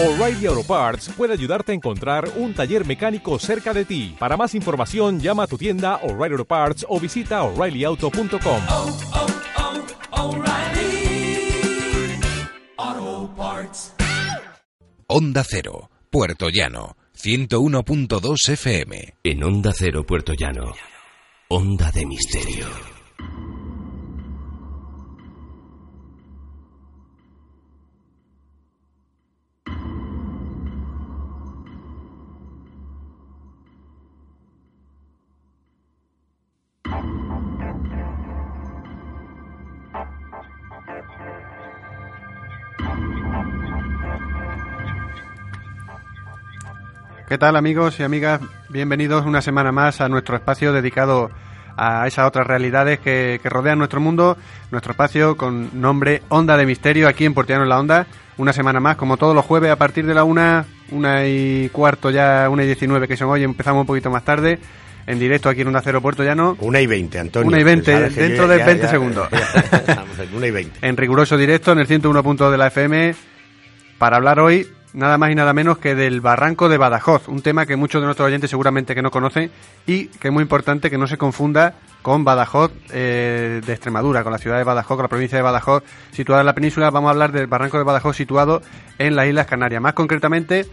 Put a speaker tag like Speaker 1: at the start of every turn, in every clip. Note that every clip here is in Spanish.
Speaker 1: O'Reilly Auto Parts puede ayudarte a encontrar un taller mecánico cerca de ti. Para más información, llama a tu tienda O'Reilly Auto Parts o visita oreillyauto.com.
Speaker 2: oh, oh, O'Reilly Auto Parts.
Speaker 3: Onda Cero, Puerto Llano, 101.2 FM.
Speaker 4: En Onda Cero Puerto Llano. Onda de Misterio.
Speaker 5: ¿Qué tal amigos y amigas? Bienvenidos una semana más a nuestro espacio dedicado a esas otras realidades que, que rodean nuestro mundo, nuestro espacio con nombre Onda de Misterio aquí en Portiano en la Onda. Una semana más, como todos los jueves a partir de la una, una y cuarto ya, una y diecinueve que son hoy, empezamos un poquito más tarde, en directo aquí en Onda Cero Puerto Llano.
Speaker 6: Una y veinte, Antonio.
Speaker 5: Una y veinte, dentro de
Speaker 6: ya-
Speaker 5: 20
Speaker 6: ya-
Speaker 5: segundos.
Speaker 6: ya una y veinte.
Speaker 5: en riguroso directo en el 101 de la FM para hablar hoy nada más y nada menos que del Barranco de Badajoz, un tema que muchos de nuestros oyentes seguramente que no conocen y que es muy importante que no se confunda con Badajoz eh, de Extremadura, con la ciudad de Badajoz, con la provincia de Badajoz situada en la península. Vamos a hablar del Barranco de Badajoz situado en las Islas Canarias, más concretamente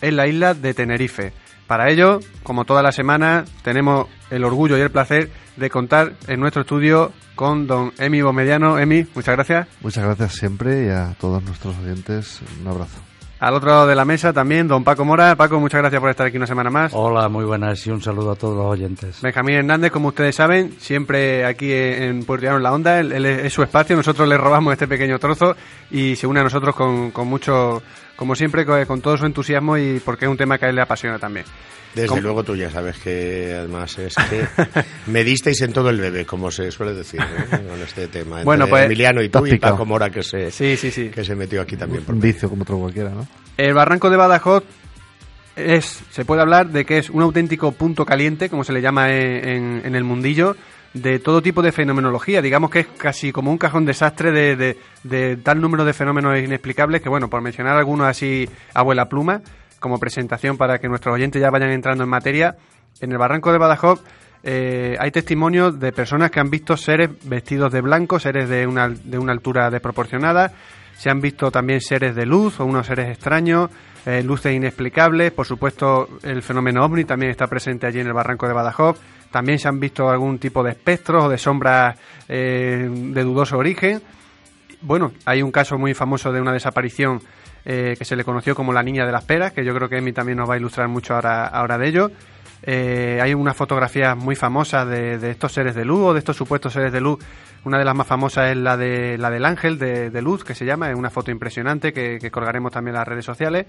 Speaker 5: en la isla de Tenerife. Para ello, como toda la semana, tenemos el orgullo y el placer de contar en nuestro estudio con don Emi Bomediano. Emi, muchas gracias.
Speaker 7: Muchas gracias siempre y a todos nuestros oyentes un abrazo.
Speaker 5: Al otro lado de la mesa también don Paco Mora. Paco, muchas gracias por estar aquí una semana más.
Speaker 8: Hola, muy buenas y un saludo a todos los oyentes.
Speaker 5: Benjamín Hernández, como ustedes saben, siempre aquí en Puerto Llano en la Onda, él, es su espacio, nosotros le robamos este pequeño trozo y se une a nosotros con, con mucho, como siempre, con, todo su entusiasmo y porque es un tema que a él le apasiona también.
Speaker 6: Desde
Speaker 5: ¿Cómo?
Speaker 6: luego tú ya sabes que además es que me disteis en todo el bebé, como se suele decir, ¿eh? con este tema. Entre
Speaker 5: Bueno, pues-
Speaker 6: Emiliano y tú y. Paco Mora que se,
Speaker 5: Sí, sí, sí.
Speaker 6: que se metió aquí también. por
Speaker 7: Un vicio como otro cualquiera, ¿no?
Speaker 5: El barranco de Badajoz es, se puede hablar de que es un auténtico punto caliente, como se le llama en, en- en el mundillo, de todo tipo de fenomenología. Digamos que es casi como un cajón desastre de, de- de tal número de fenómenos inexplicables que, bueno, por mencionar algunos así, abuela pluma, como presentación para que nuestros oyentes ya vayan entrando en materia, en el barranco de Badajoz eh, hay testimonios de personas que han visto seres vestidos de blanco, seres de una, de una altura desproporcionada, se han visto también seres de luz o unos seres extraños, eh, luces inexplicables, por supuesto el fenómeno ovni también está presente allí en el barranco de Badajoz, también se han visto algún tipo de espectros o de sombras eh, de dudoso origen. Bueno, hay un caso muy famoso de una desaparición eh, que se le conoció como la niña de las peras, que yo creo que Emi también nos va a ilustrar mucho ahora, ahora de ello. Eh, hay unas fotografías muy famosas de, de estos seres de luz o de estos supuestos seres de luz. Una de las más famosas es la de la del ángel de, luz, que se llama, es una foto impresionante que, que colgaremos también en las redes sociales.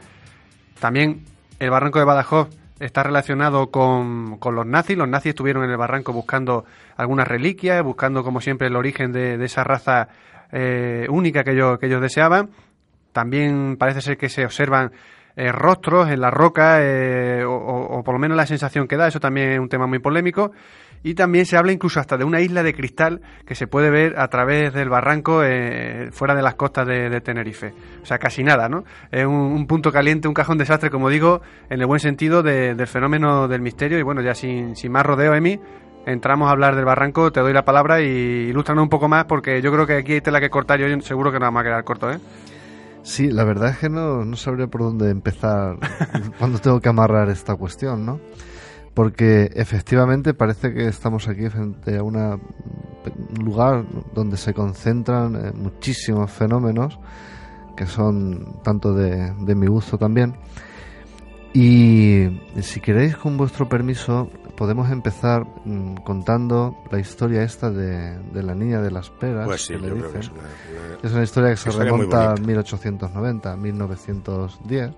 Speaker 5: También el barranco de Badajoz está relacionado con, con los nazis. Los nazis estuvieron en el barranco buscando algunas reliquias, buscando como siempre el origen de, de esa raza eh, única que ellos, que ellos deseaban. También parece ser que se observan eh, rostros en la roca, eh, o, por lo menos la sensación que da, eso también es un tema muy polémico. Y también se habla incluso hasta de una isla de cristal que se puede ver a través del barranco eh, fuera de las costas de, Tenerife. O sea, casi nada, ¿no? Es un, un punto caliente, un cajón desastre, como digo, en el buen sentido de- del fenómeno del misterio. Y bueno, ya sin, sin más rodeo, Emi, entramos a hablar del barranco, te doy la palabra y ilústranos un poco más porque yo creo que aquí hay tela que cortar y hoy seguro que nos vamos a quedar corto, ¿eh?
Speaker 7: Sí, la verdad es que no, no sabría por dónde empezar cuando tengo que amarrar esta cuestión, ¿no? Porque efectivamente parece que estamos aquí frente a una- un lugar donde se concentran eh, muchísimos fenómenos que son tanto de, de mi gusto también. Y si queréis, con vuestro permiso, podemos empezar mm, contando la historia esta de, de la niña de las peras.
Speaker 6: Pues sí,
Speaker 7: que le
Speaker 6: yo creo que es
Speaker 7: dicen.
Speaker 6: una, una-
Speaker 7: Es una historia que se
Speaker 6: Historia
Speaker 7: remonta a
Speaker 6: bonita.
Speaker 7: 1890, a 1910.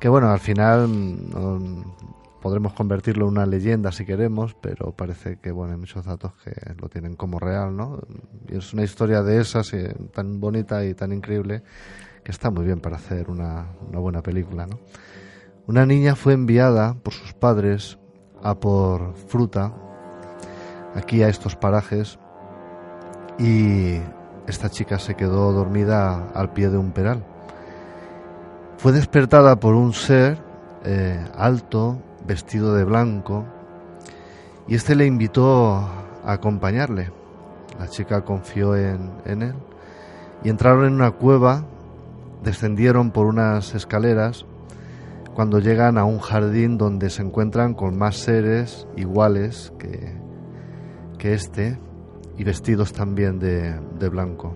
Speaker 7: Que bueno, al final mm, no- podremos convertirlo en una leyenda si queremos, pero parece que bueno, hay muchos datos que lo tienen como real, ¿no? Y es una historia de esas eh, tan bonita y tan increíble que está muy bien para hacer una, una buena película, ¿no? Una niña fue enviada por sus padres a por fruta aquí a estos parajes y esta chica se quedó dormida al pie de un peral. fue despertada por un ser eh, alto, vestido de blanco, y este le invitó a acompañarle. La chica confió en, en él y entraron en una cueva, descendieron por unas escaleras cuando llegan a un jardín donde se encuentran con más seres iguales que, que este y vestidos también de, de blanco.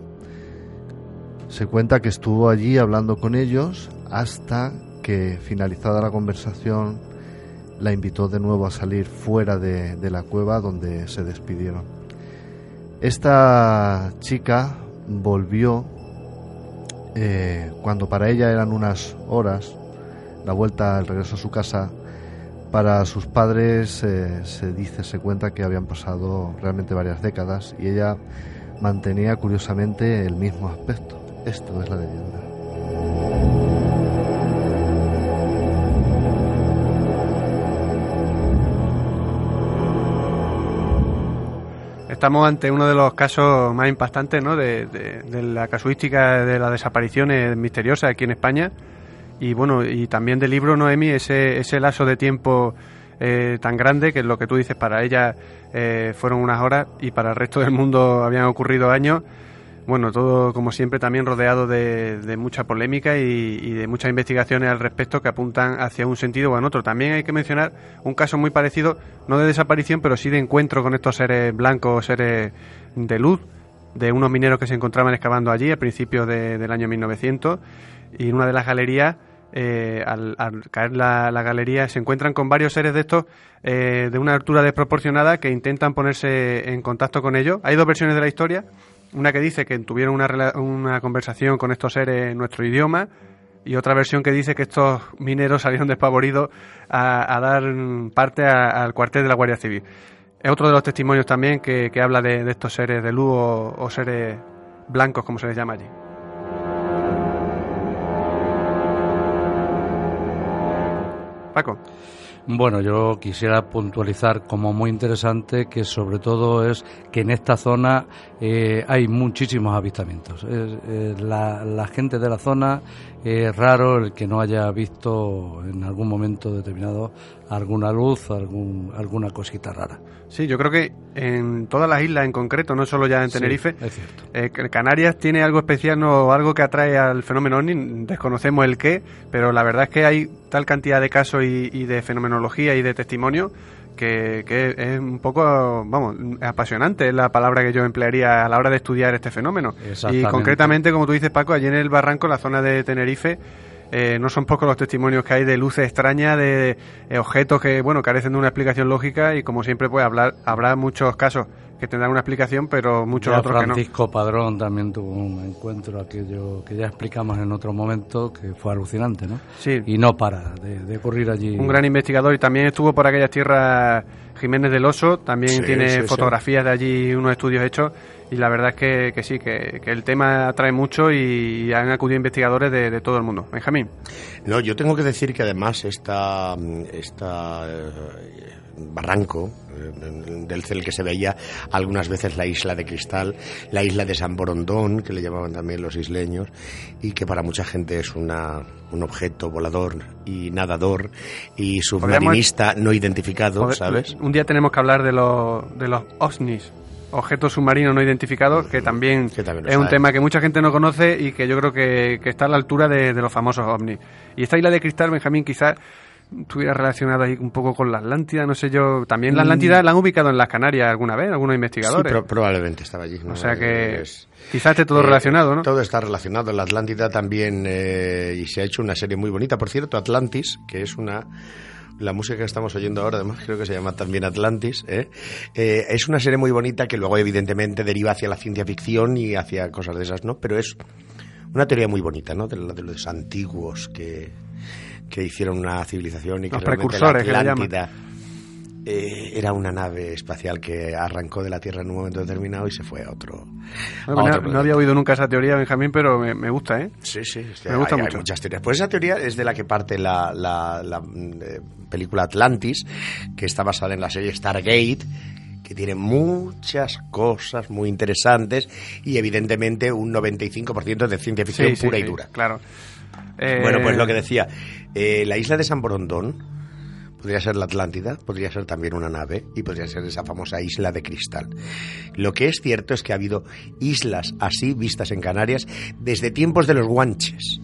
Speaker 7: Se cuenta que estuvo allí hablando con ellos hasta que finalizada la conversación la invitó de nuevo a salir fuera de, de la cueva donde se despidieron. Esta chica volvió eh, cuando para ella eran unas horas, la vuelta, el regreso a su casa, para sus padres eh, se dice, se cuenta que habían pasado realmente varias décadas y ella mantenía curiosamente el mismo aspecto. Esto es la leyenda.
Speaker 5: Estamos ante uno de los casos más impactantes ¿no? de, la casuística de las desapariciones misteriosas aquí en España. Y bueno, y también del libro Noemi, ese, ese lazo de tiempo eh, tan grande que es lo que tú dices, para ella eh, fueron unas horas y para el resto del mundo habían ocurrido años. Bueno, todo como siempre también rodeado de, de mucha polémica y, de muchas investigaciones al respecto que apuntan hacia un sentido o en otro. También hay que mencionar un caso muy parecido, no de desaparición, pero sí de encuentro con estos seres blancos, seres de luz, de unos mineros que se encontraban excavando allí a principios de- del año 1900 y en una de las galerías, eh, al, caer la, galería, se encuentran con varios seres de estos eh, de una altura desproporcionada que intentan ponerse en contacto con ellos. Hay dos versiones de la historia. Una que dice que tuvieron una, una conversación con estos seres en nuestro idioma y otra versión que dice que estos mineros salieron despavoridos a, dar parte al cuartel de la Guardia Civil. Es otro de los testimonios también que, habla de, estos seres de luz o seres blancos, como se les llama allí.
Speaker 8: Bueno, yo quisiera puntualizar como muy interesante que sobre todo es que en esta zona eh, hay muchísimos avistamientos. Eh, la gente de la zona es raro el que no haya visto en algún momento determinado alguna luz, algún, alguna cosita rara.
Speaker 5: Sí, yo creo que en todas las islas en concreto, no solo ya en
Speaker 8: Sí,
Speaker 5: Tenerife,
Speaker 8: es cierto.
Speaker 5: eh, Canarias tiene algo especial, no algo que atrae al fenómeno ovni, desconocemos el qué, pero la verdad es que hay tal cantidad de casos y, y de fenomenología y de testimonio que, que es un poco, vamos, apasionante es la palabra que yo emplearía a la hora de estudiar este fenómeno. Y concretamente, como tú dices, Paco, allí en el barranco, en la zona de Tenerife, eh, no son pocos los testimonios que hay de luces extrañas, de, de objetos que, bueno, carecen de una explicación lógica y como siempre, pues hablar, habrá muchos casos que tendrán una explicación, pero muchos
Speaker 8: Ya
Speaker 5: otros que no.
Speaker 8: Francisco Padrón también tuvo un encuentro aquello que ya explicamos en otro momento que fue alucinante, ¿no?
Speaker 5: Sí.
Speaker 8: Y no para de, de ocurrir allí.
Speaker 5: Un gran investigador y también estuvo por aquellas tierras Jiménez del Oso, también
Speaker 6: Sí,
Speaker 5: tiene
Speaker 6: sí, sí.
Speaker 5: fotografías de allí, unos estudios hechos y la verdad es que, que sí, que, que el tema atrae mucho y han acudido investigadores de, de todo el mundo. Benjamín.
Speaker 6: No, yo tengo que decir que además esta, esta eh, barranco eh, del cel que se veía algunas veces la isla de cristal, la isla de San Borondón, que le llamaban también los isleños, y que para mucha gente es una, un objeto volador y nadador y submarinista no identificado, ¿sabes?
Speaker 5: Un día tenemos que hablar de los, de los OVNIs, objetos submarinos no identificados, que también,
Speaker 6: Que también lo
Speaker 5: es un tema que mucha gente no conoce y que yo creo que, que está a la altura de, de los famosos OVNIs. Y esta isla de cristal, Benjamín, quizás estuviera relacionada ahí un poco con la Atlántida, no sé yo. También la Atlántida la han ubicado en las Canarias alguna vez, algunos
Speaker 6: Mm. Sí,
Speaker 5: investigadores.
Speaker 6: pro- probablemente estaba allí. ¿no?
Speaker 5: o sea que
Speaker 6: Es-
Speaker 5: quizás esté todo
Speaker 6: Eh,
Speaker 5: relacionado, ¿no?
Speaker 6: Todo está relacionado. La Atlántida también, eh, y se ha hecho una serie muy bonita. Por cierto, Atlantis, que es una... La música que estamos oyendo ahora, además, creo que se llama también Atlantis. ¿eh? Eh, es una serie muy bonita que luego, evidentemente, deriva hacia la ciencia ficción y hacia cosas de esas, ¿no? Pero es una teoría muy bonita, ¿no? De, de los antiguos que, que hicieron una civilización y que
Speaker 5: Los precursores,
Speaker 6: la. Atlántida eh, era una nave espacial que arrancó de la Tierra en un momento determinado y se fue a otro. a
Speaker 5: No,
Speaker 6: otro
Speaker 5: no- no
Speaker 6: planeta.
Speaker 5: había oído nunca esa teoría, Benjamín, pero me, me gusta, ¿eh?
Speaker 6: Sí, sí,
Speaker 5: Me gusta
Speaker 6: hay, hay
Speaker 5: mucho.
Speaker 6: muchas teorías. Pues esa teoría es de la que parte la, la- la, mm, eh, película Atlantis, que está basada en la serie Stargate, que tiene muchas cosas muy interesantes y evidentemente un 95% de ciencia ficción
Speaker 5: Sí, sí,
Speaker 6: pura y
Speaker 5: sí,
Speaker 6: dura.
Speaker 5: Claro. Eh,
Speaker 6: Bueno, pues lo que decía, eh, la isla de San Borondón podría ser la Atlántida, podría ser también una nave y podría ser esa famosa isla de cristal. Lo que es cierto es que ha habido islas así vistas en Canarias desde tiempos de los guanches,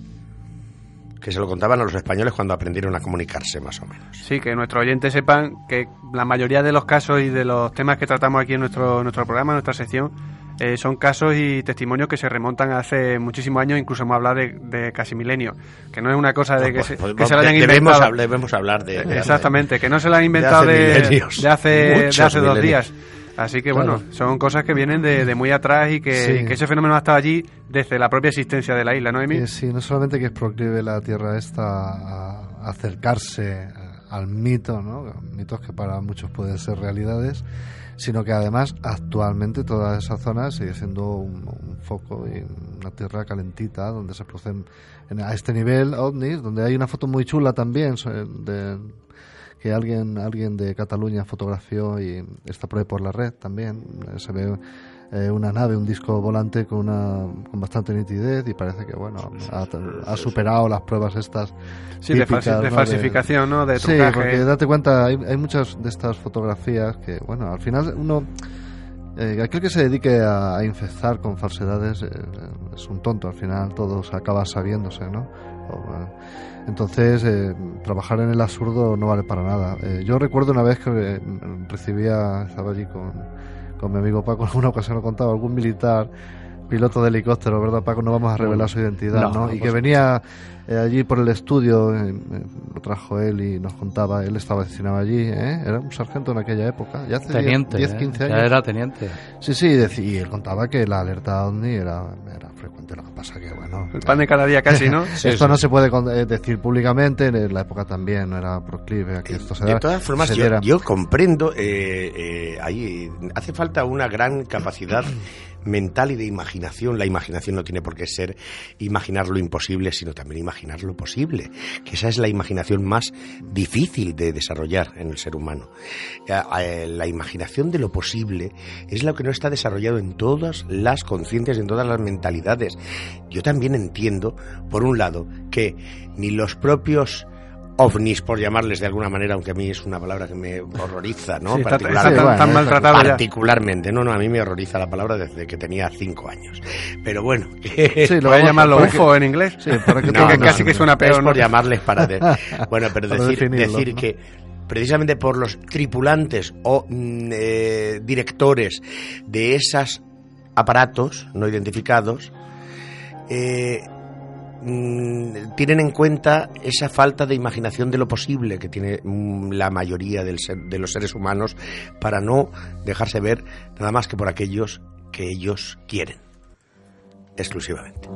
Speaker 6: que se lo contaban a los españoles cuando aprendieron a comunicarse más o menos.
Speaker 5: Sí, que nuestros oyentes sepan que la mayoría de los casos y de los temas que tratamos aquí en nuestro, nuestro programa, en nuestra sección, eh, son casos y testimonios que se remontan a hace muchísimos años, incluso hemos hablado de, de casi milenio, que no es una cosa de que,
Speaker 6: Pues,
Speaker 5: se,
Speaker 6: pues,
Speaker 5: que se lo hayan
Speaker 6: debemos,
Speaker 5: inventado.
Speaker 6: hablar, debemos hablar de, de-
Speaker 5: Exactamente, que no se lo han inventado
Speaker 6: hace
Speaker 5: de, hace, hace dos días. Así que
Speaker 7: Claro.
Speaker 5: bueno, son cosas que vienen de, de muy atrás y que,
Speaker 7: Sí.
Speaker 5: que ese fenómeno ha estado allí desde la propia existencia de la isla, ¿no, Emi?
Speaker 7: Eh, sí, no solamente que es proclive la Tierra esta a acercarse al mito, ¿no? mitos que para muchos pueden ser realidades, sino que además actualmente toda esa zona sigue siendo un, foco y una tierra calentita donde se producen en- a este nivel ovnis, donde hay una foto muy chula también de, que alguien alguien de Cataluña fotografió y está por ahí por la red también. Se ve eh, una nave un disco volante con una con bastante nitidez y parece que bueno ha, ha superado las pruebas estas
Speaker 5: Sí, de,
Speaker 7: típicas,
Speaker 5: falsi- de
Speaker 7: ¿no?
Speaker 5: falsificación, ¿no? De
Speaker 7: sí porque date cuenta hay, hay muchas de estas fotografías que bueno al final uno eh, aquel que se dedique a, a infectar con falsedades eh, es un tonto al final todo se acaba sabiéndose no O, eh, entonces eh, trabajar en el absurdo no vale para nada Eh, yo recuerdo una vez que eh, recibía estaba allí con, con mi amigo Paco en una ocasión lo contaba algún militar piloto de helicóptero, ¿verdad, Paco? No vamos a revelar su identidad,
Speaker 8: No,
Speaker 7: ¿no? Y que venía eh, allí por el estudio, eh, eh, lo trajo él y nos contaba, él estaba destinado allí, ¿eh? Era un sargento en aquella época, ya hace 10,
Speaker 8: Teniente.
Speaker 7: 10,
Speaker 8: ¿eh?
Speaker 7: 15
Speaker 8: Ya
Speaker 7: años.
Speaker 8: era teniente.
Speaker 7: Sí, sí, y él contaba que la alerta OVNI era, era frecuente, lo que pasa que, bueno...
Speaker 5: El pan de cada día casi, ¿no?
Speaker 7: esto no se puede decir públicamente, en la época también no era proclive a que esto se
Speaker 6: De
Speaker 7: da-
Speaker 6: todas formas, yo, comprendo, eh, eh, ahí hace falta una gran capacidad mental y de imaginación. La imaginación no tiene por qué ser imaginar lo imposible, sino también imaginar lo posible, que esa es la imaginación más difícil de desarrollar en el ser humano. Eh, eh, La imaginación de lo posible es lo que no está desarrollado en todas las conciencias, en todas las mentalidades. Yo también entiendo, por un lado, que ni los propios ovnis, por llamarles de alguna manera, aunque a mí es una palabra que me horroriza, ¿no?
Speaker 5: Sí, está, está
Speaker 6: Particularmente.
Speaker 5: tan, tan ya.
Speaker 6: No, no, a mí me horroriza la palabra desde que tenía cinco años. Pero bueno, que-
Speaker 7: Sí, lo
Speaker 5: Voy a llamarlo
Speaker 7: que-
Speaker 5: UFO en inglés.
Speaker 7: Sí, para que
Speaker 6: No,
Speaker 7: tenga-
Speaker 5: que
Speaker 6: no,
Speaker 5: casi que
Speaker 6: no,
Speaker 5: suena peor,
Speaker 6: Es por llamarles para... de- bueno, pero
Speaker 7: Para
Speaker 6: decir,
Speaker 7: definirlos,
Speaker 6: decir
Speaker 7: ¿no?
Speaker 6: que precisamente por los tripulantes o mm, eh, directores de esos aparatos no identificados, eh, mm, tienen en cuenta esa falta de imaginación de lo posible que tiene mm, la mayoría de los seres humanos para no dejarse ver nada más que por aquellos que ellos quieren exclusivamente.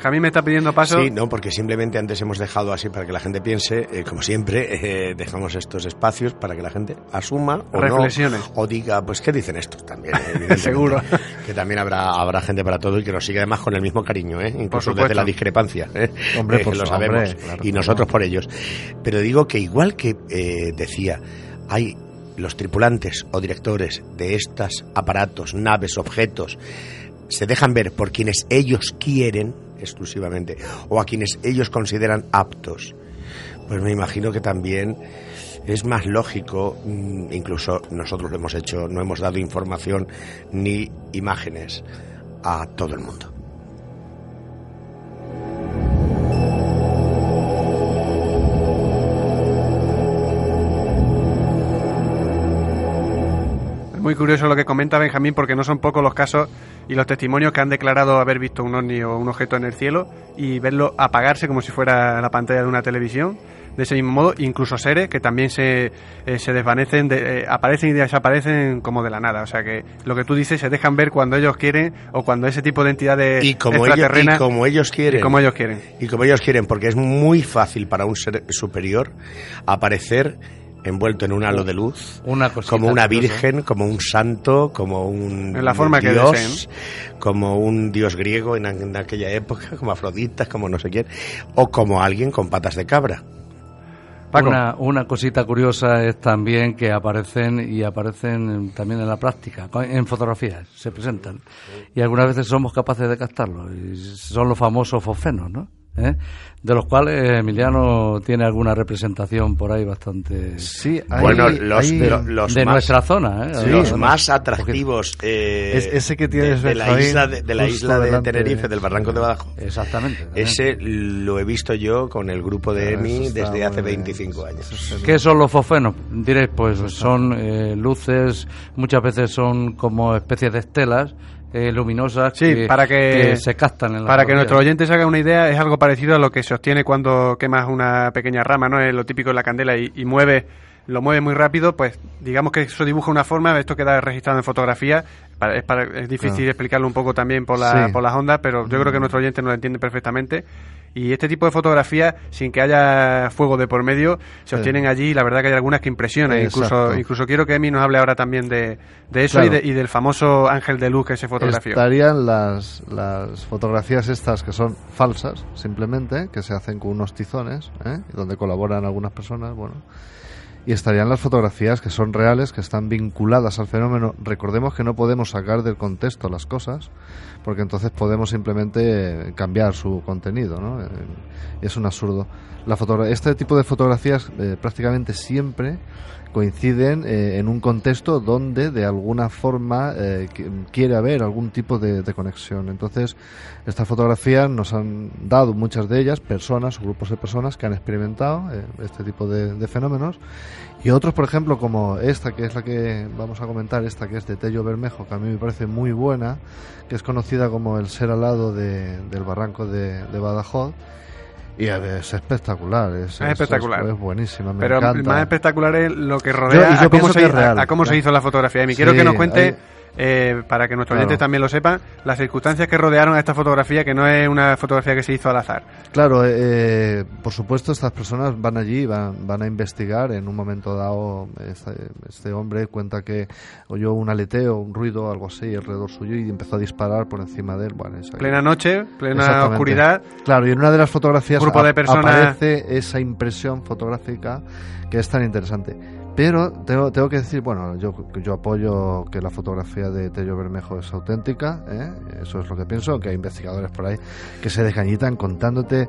Speaker 5: Benjamín me está pidiendo paso.
Speaker 6: Sí, no, porque simplemente antes hemos dejado así para que la gente piense, eh, como siempre, eh, dejamos estos espacios para que la gente asuma o
Speaker 5: Reflexione.
Speaker 6: no, o diga, pues, ¿qué dicen estos también?
Speaker 5: Seguro.
Speaker 6: Que también habrá, habrá gente para todo y que nos siga además con el mismo cariño, ¿eh? incluso desde la discrepancia. ¿eh?
Speaker 7: Hombre, por
Speaker 6: lo sabemos.
Speaker 7: hombre, claro,
Speaker 6: y
Speaker 7: claro.
Speaker 6: nosotros por ellos. Pero digo que igual que eh, decía, hay los tripulantes o directores de estos aparatos, naves, objetos, se dejan ver por quienes ellos quieren exclusivamente o a quienes ellos consideran aptos, pues me imagino que también es más lógico, mm, incluso nosotros lo hemos hecho, no hemos dado información ni imágenes a todo el mundo.
Speaker 5: Es muy curioso lo que comenta Benjamín porque no son pocos los casos y los testimonios que han declarado haber visto un ovni o un objeto en el cielo y verlo apagarse como si fuera la pantalla de una televisión. de ese mismo modo, incluso seres que también se, eh, se desvanecen, de- eh, aparecen y desaparecen como de la nada. O sea que lo que tú dices se dejan ver cuando ellos quieren o cuando ese tipo de entidades
Speaker 6: Y como, ellos, y
Speaker 5: extraterrenas
Speaker 6: como ellos quieren.
Speaker 5: y como ellos quieren.
Speaker 6: Y como ellos quieren, porque es muy fácil para un ser superior aparecer envuelto en un halo de luz,
Speaker 8: Una
Speaker 6: como una virgen, como un santo, como un
Speaker 5: En la forma que
Speaker 6: dios,
Speaker 5: deseen.
Speaker 6: como un dios griego en, en aquella época, como Afrodita, como no sé quién, o como alguien con patas de cabra.
Speaker 5: Paco.
Speaker 8: Una, una cosita curiosa es también que aparecen y aparecen también en la práctica, co- en fotografías, se presentan. Y algunas veces somos capaces de captarlo. Y son los famosos fosfenos, ¿no? ¿Eh? De los cuales Emiliano tiene alguna representación por ahí bastante...
Speaker 7: Sí, hay,
Speaker 6: bueno, los,
Speaker 7: hay-
Speaker 6: lo- los
Speaker 8: de
Speaker 6: más,
Speaker 8: nuestra zona, ¿eh?
Speaker 7: Sí.
Speaker 6: los más atractivos eh,
Speaker 7: Es- ese que tienes,
Speaker 6: de, de la isla de, de la isla de. Tenerife, del barranco de Badajoz.
Speaker 8: Exactamente.
Speaker 6: Ese lo he visto yo con el grupo de EMI desde hace
Speaker 7: bien.
Speaker 6: 25 años.
Speaker 8: ¿Qué son los fosfenos? Diréis, pues son eh, luces, muchas veces son como especies de estelas eh, luminosas
Speaker 5: Sí,
Speaker 8: que,
Speaker 5: para que-
Speaker 8: se captan en la
Speaker 5: Para que nuestros oyentes se hagan una idea, es algo parecido a lo que se obtiene cuando quemas una pequeña rama, ¿no? Es lo típico de la candela y, y mueve, lo mueve muy rápido, pues digamos que eso dibuja una forma, esto queda registrado en fotografía. Para- es, para- es difícil
Speaker 7: Claro.
Speaker 5: explicarlo un poco también por, la,
Speaker 7: Sí.
Speaker 5: por las ondas, pero yo creo que nuestro oyente nos lo entiende perfectamente. Y este tipo de fotografías, sin que haya fuego de por medio, se obtienen allí y la verdad que hay algunas que impresionan. Incluso,
Speaker 7: Exacto.
Speaker 5: incluso quiero que Emi nos hable ahora también de, de eso
Speaker 7: Claro.
Speaker 5: y, de- y del famoso ángel de luz que se fotografió.
Speaker 7: Estarían las, las fotografías estas que son falsas, simplemente, que se hacen con unos tizones, ¿eh? donde colaboran algunas personas, bueno. Y estarían las fotografías que son reales, que están vinculadas al fenómeno. Recordemos que no podemos sacar del contexto las cosas, porque entonces podemos simplemente cambiar su contenido, ¿no? Eh, Es un absurdo. La fotogra- este tipo de fotografías eh, prácticamente siempre coinciden eh, en un contexto donde de alguna forma eh, qui- quiere haber algún tipo de, de conexión. Entonces, estas fotografías nos han dado muchas de ellas personas o grupos de personas que han experimentado eh, este tipo de, de fenómenos y otros, por ejemplo, como esta que es la que vamos a comentar, esta que es de Tello Bermejo, que a mí me parece muy buena, que es conocida como el ser alado de- del barranco de, de Badajoz. Y es espectacular, es,
Speaker 5: espectacular.
Speaker 7: es, buenísima, me
Speaker 5: Pero
Speaker 7: encanta.
Speaker 5: más espectacular es lo que rodea
Speaker 7: yo
Speaker 5: a, cómo se,
Speaker 7: que es
Speaker 5: a- cómo se
Speaker 7: claro.
Speaker 5: hizo la fotografía. Y
Speaker 7: Sí,
Speaker 5: quiero que nos cuente,
Speaker 7: hay-
Speaker 5: eh, para que nuestros
Speaker 7: Claro.
Speaker 5: oyentes también lo sepan, las circunstancias que rodearon a esta fotografía, que no es una fotografía que se hizo al azar.
Speaker 7: Claro, eh, por supuesto, estas personas van allí, van, van a investigar. En un momento dado, este, este hombre cuenta que oyó un aleteo, un ruido, algo así, alrededor suyo y empezó a disparar por encima de él. Bueno.
Speaker 5: Plena noche, plena oscuridad.
Speaker 7: Claro, y en una de las fotografías
Speaker 5: Grupo de personas-
Speaker 7: aparece esa impresión fotográfica que es tan interesante. Pero tengo, tengo que decir, bueno, yo, yo apoyo que la fotografía de Tello Bermejo es auténtica, ¿eh? eso es lo que pienso, que hay investigadores por ahí que se desgañitan contándote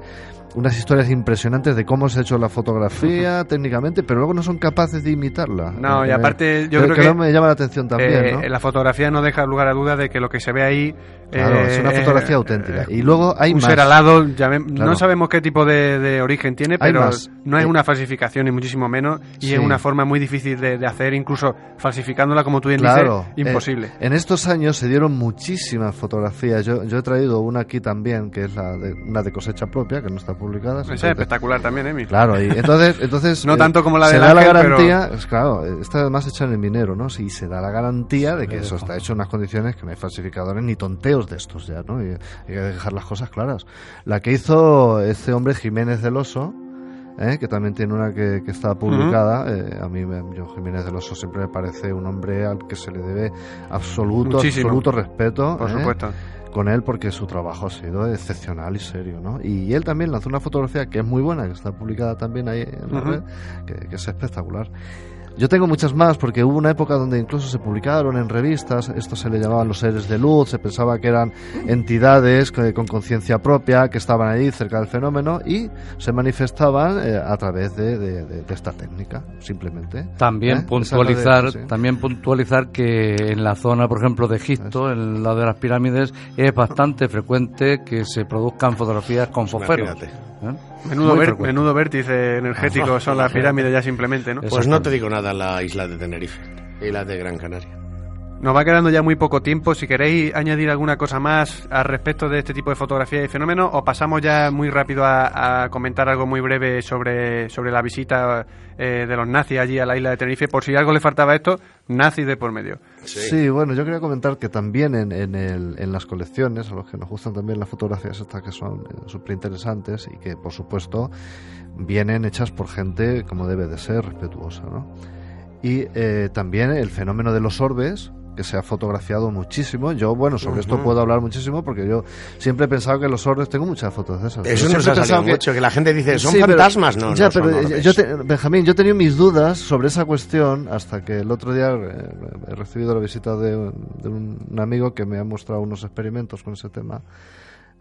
Speaker 7: unas historias impresionantes de cómo se ha hecho la fotografía técnicamente, pero luego no son capaces de imitarla.
Speaker 5: No, y
Speaker 7: Eh,
Speaker 5: aparte yo creo
Speaker 7: que
Speaker 5: que,
Speaker 7: me llama la atención también,
Speaker 5: eh,
Speaker 7: ¿no?
Speaker 5: la fotografía no deja lugar a dudas de que lo que se ve ahí
Speaker 7: Claro,
Speaker 5: eh,
Speaker 7: es una fotografía auténtica. Y luego hay
Speaker 5: un
Speaker 7: más.
Speaker 5: ser alado, llame-
Speaker 7: Claro.
Speaker 5: no sabemos qué tipo de, de origen tiene, pero no es
Speaker 7: Eh,
Speaker 5: una falsificación ni muchísimo menos y
Speaker 7: Sí.
Speaker 5: es una forma muy difícil de, de hacer, incluso falsificándola como tú bien
Speaker 7: Claro,
Speaker 5: dices, imposible.
Speaker 7: eh, en estos años se dieron muchísimas fotografías. Yo, yo he traído una aquí también, que es la de, una de cosecha propia, que no está publicada.
Speaker 5: Esa es espectacular también, Emi.
Speaker 7: Claro, y entonces, entonces
Speaker 5: No
Speaker 7: eh,
Speaker 5: tanto como la
Speaker 7: se
Speaker 5: del
Speaker 7: da la garantía, es claro, eh, está además hecha en el minero, ¿no? Sí, se da la garantía de que eso está hecho en unas condiciones que no hay falsificadores ni tonteos de estos ya, ¿no? Y hay que dejar las cosas claras. La que hizo este hombre Jiménez del Oso, ¿eh? que también tiene una que, que está publicada. eh, a mí, yo Jiménez del Oso siempre me parece un hombre al que se le debe absoluto,
Speaker 5: Muchísimo.
Speaker 7: absoluto respeto.
Speaker 5: Por
Speaker 7: ¿eh?
Speaker 5: supuesto.
Speaker 7: Con él porque su trabajo ha sido excepcional y serio, ¿no? Y él también lanzó una fotografía que es muy buena, que está publicada también ahí en la red, que, que es espectacular. Yo tengo muchas más porque hubo una época donde incluso se publicaron en revistas, esto se le llamaban los seres de luz, se pensaba que eran entidades que- con conciencia propia que estaban ahí cerca del fenómeno y se manifestaban eh, a través de, de- de- de esta técnica, simplemente.
Speaker 8: También
Speaker 7: ¿Eh?
Speaker 8: puntualizar,
Speaker 7: sí.
Speaker 8: también puntualizar que en la zona, por ejemplo, de Egipto, en la de las pirámides, es bastante frecuente que se produzcan fotografías con fosferos.
Speaker 6: Imagínate.
Speaker 8: ¿eh?
Speaker 5: Menudo, ver- vértice energético son las pirámides ya simplemente, ¿no?
Speaker 8: Es-
Speaker 6: Pues no te digo nada la isla de Tenerife y la de Gran Canaria.
Speaker 5: Nos va quedando ya muy poco tiempo. Si queréis añadir alguna cosa más al respecto de este tipo de fotografía y fenómenos, o pasamos ya muy rápido a, a comentar algo muy breve sobre, sobre la visita eh, de los nazis allí a la isla de Tenerife. Por si algo le faltaba a esto, nazis de por medio.
Speaker 7: Sí. bueno, yo quería comentar que también en, en, el, en las colecciones, a los que nos gustan también las fotografías estas que son eh, súper interesantes y que, por supuesto, vienen hechas por gente como debe de ser, respetuosa, ¿no? Y eh, también el fenómeno de los orbes, que se ha fotografiado muchísimo. Yo, bueno, sobre esto puedo hablar muchísimo porque yo siempre he pensado que los orbes, tengo muchas fotos de esas.
Speaker 6: Eso nos ha salido
Speaker 7: que-
Speaker 6: mucho, que la gente dice, son
Speaker 7: Sí, pero-
Speaker 6: fantasmas. No,
Speaker 7: ya,
Speaker 6: no son
Speaker 7: pero
Speaker 6: orbes.
Speaker 7: yo te- Benjamín, yo he tenido mis dudas sobre esa cuestión hasta que el otro día eh, he recibido la visita de, de un amigo que me ha mostrado unos experimentos con ese tema,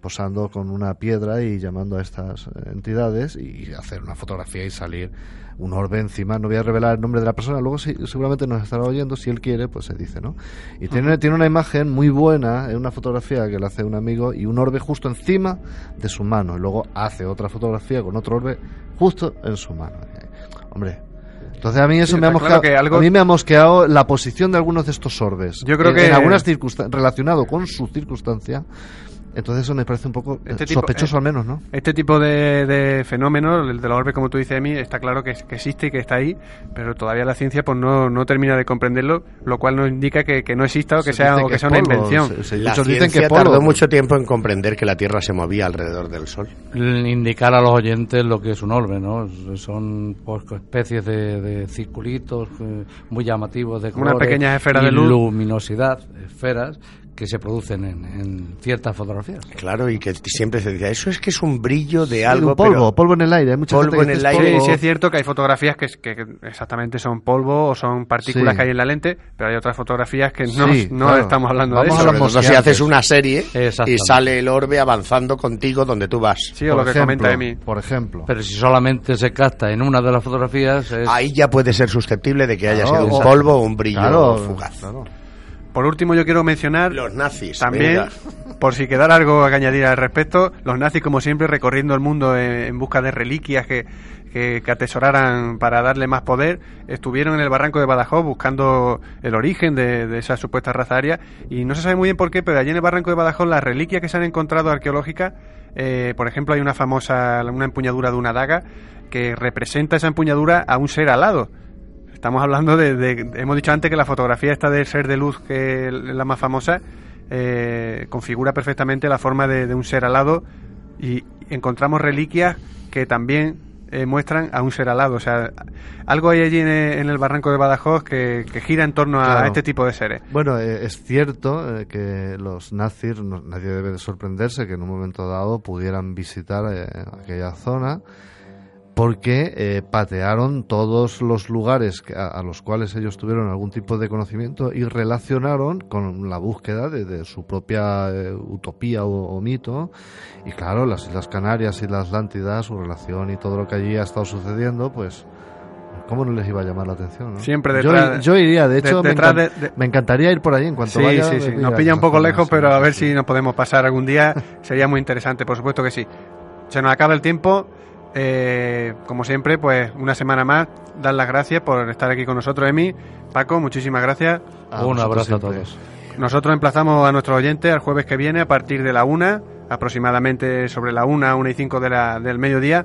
Speaker 7: posando con una piedra y llamando a estas entidades y hacer una fotografía y salir un orbe encima. No voy a revelar el nombre de la persona, luego sí- seguramente nos estará oyendo, si él quiere, pues se dice, ¿no? Y tiene, tiene una imagen muy buena, en una fotografía que le hace un amigo y un orbe justo encima de su mano. Y luego hace otra fotografía con otro orbe justo en su mano. Hombre. Entonces a mí eso
Speaker 5: Sí,
Speaker 7: me ha
Speaker 5: claro
Speaker 7: mosqueado.
Speaker 5: algo-
Speaker 7: A mí me ha mosqueado la posición de algunos de estos orbes.
Speaker 5: Yo creo
Speaker 7: En-
Speaker 5: que-
Speaker 7: en algunas circunstancias relacionado con su circunstancia. Entonces eso me parece un poco eh,
Speaker 5: Este tipo-
Speaker 7: sospechoso
Speaker 5: eh,
Speaker 7: al menos, ¿no?
Speaker 5: Este tipo de, de fenómenos, el de la orbe, como tú dices a mí, está claro que, que existe y que está ahí, pero todavía la ciencia pues no, no termina de comprenderlo, lo cual nos indica que, que no exista o que
Speaker 7: Se
Speaker 5: sea, o que sea una
Speaker 7: polvo,
Speaker 5: invención.
Speaker 7: se- se-
Speaker 6: La
Speaker 7: muchos dicen que polvo.
Speaker 6: tardó mucho tiempo en comprender que la Tierra se movía alrededor del Sol.
Speaker 8: indicar a los oyentes lo que es un orbe, ¿no? Son pues, especies de, de circulitos eh, muy llamativos de colores
Speaker 5: pequeñas esferas
Speaker 8: y
Speaker 5: de luz.
Speaker 8: luminosidad, esferas que se producen en, en ciertas fotografías.
Speaker 6: Claro, y que siempre se decía, eso es que es un brillo de
Speaker 7: Sí,
Speaker 6: algo,
Speaker 7: un polvo,
Speaker 6: pero
Speaker 7: polvo en el aire. Hay mucha
Speaker 6: Polvo
Speaker 7: gente que
Speaker 6: en
Speaker 7: dice
Speaker 6: el
Speaker 7: es
Speaker 6: aire.
Speaker 5: Sí,
Speaker 7: polvo.
Speaker 5: sí es cierto que hay fotografías que, que- que exactamente son polvo o son partículas
Speaker 7: Sí.
Speaker 5: que hay en la lente, pero hay otras fotografías que no,
Speaker 7: Sí,
Speaker 5: no
Speaker 7: claro.
Speaker 5: estamos hablando
Speaker 7: Vamos
Speaker 5: de
Speaker 7: a
Speaker 5: eso.
Speaker 6: si haces una serie y sale el orbe avanzando contigo donde tú vas.
Speaker 5: Sí, o lo que
Speaker 7: ejemplo,
Speaker 5: comenta Emi.
Speaker 7: Por ejemplo.
Speaker 8: Pero si solamente se capta en una de las fotografías, es-
Speaker 6: Ahí ya puede ser susceptible de que haya
Speaker 7: Claro,
Speaker 6: sido un polvo o un brillo
Speaker 7: Claro,
Speaker 6: fugaz.
Speaker 7: claro.
Speaker 5: Por último, yo quiero mencionar
Speaker 6: Los nazis.
Speaker 5: También,
Speaker 6: venga.
Speaker 5: por si quedara algo que añadir al respecto, los nazis, como siempre, recorriendo el mundo en, busca de reliquias que, que, que atesoraran para darle más poder, estuvieron en el barranco de Badajoz buscando el origen de, de esa supuesta raza aria y no se sabe muy bien por qué, pero allí en el barranco de Badajoz las reliquias que se han encontrado arqueológicas, eh, por ejemplo, hay una famosa, una empuñadura de una daga que representa esa empuñadura a un ser alado. Estamos hablando de, de- hemos dicho antes que la fotografía esta del ser de luz que es la más famosa eh, configura perfectamente la forma de, de un ser alado y encontramos reliquias que también eh, muestran a un ser alado. O sea, algo hay allí en el, en el barranco de Badajoz que, que gira en torno a
Speaker 7: Claro.
Speaker 5: este tipo de seres.
Speaker 7: Bueno, eh, es cierto eh, que los nazis, no- nadie debe de sorprenderse que en un momento dado pudieran visitar eh, aquella zona porque eh, patearon todos los lugares a, a los cuales ellos tuvieron algún tipo de conocimiento y relacionaron con la búsqueda de, de su propia eh, utopía o, o mito. Y claro, las Islas Canarias y la Atlántida, su relación y todo lo que allí ha estado sucediendo, pues... ¿Cómo no les iba a llamar la atención? no?
Speaker 5: Siempre
Speaker 7: Yo-
Speaker 5: detrás-
Speaker 7: yo, iría, de
Speaker 5: de-
Speaker 7: hecho, me,
Speaker 5: detrás
Speaker 7: encan-
Speaker 5: de- de-
Speaker 7: me encantaría ir por allí en cuanto
Speaker 5: Sí,
Speaker 7: vaya.
Speaker 5: sí, sí.
Speaker 7: me
Speaker 5: Nos pilla un poco lejos, pero a ver si nos podemos pasar algún día. Sería muy interesante, por supuesto que sí. Se nos acaba el tiempo. Eh, como siempre, pues una semana más. Dar las gracias por estar aquí con nosotros, Emi. Paco, muchísimas gracias.
Speaker 7: A
Speaker 8: un abrazo a todos.
Speaker 5: Nosotros emplazamos a nuestros oyentes al jueves que viene a partir de la una, aproximadamente sobre la una, una y cinco de la, del mediodía.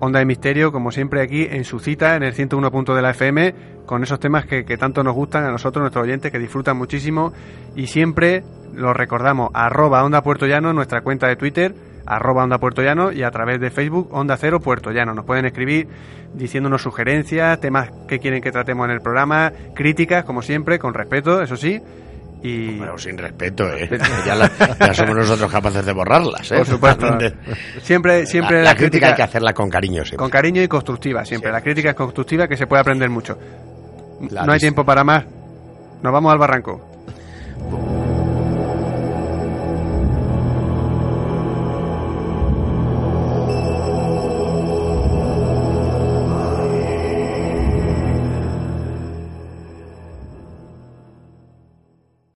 Speaker 5: Onda de Misterio, como siempre, aquí en su cita, en el 101 punto de la FM, con esos temas que, que tanto nos gustan a nosotros, nuestros oyentes, que disfrutan muchísimo. Y siempre lo recordamos, arroba Onda Puerto Llano, nuestra cuenta de Twitter, arroba Onda Puerto Llano, y a través de Facebook, Onda Cero Puerto Llano. Nos pueden escribir diciéndonos sugerencias, temas que quieren que tratemos en el programa, críticas, como siempre, con respeto, eso sí. Y
Speaker 6: Bueno, sin respeto, ¿eh? Ya, la- ya somos nosotros capaces de borrarlas, ¿eh?
Speaker 5: Por supuesto. siempre, siempre
Speaker 6: la,
Speaker 5: la,
Speaker 6: la crítica hay que hacerla con cariño siempre.
Speaker 5: con cariño y constructiva, siempre. La crítica es constructiva que se puede aprender mucho. No hay tiempo para más. Nos vamos al barranco.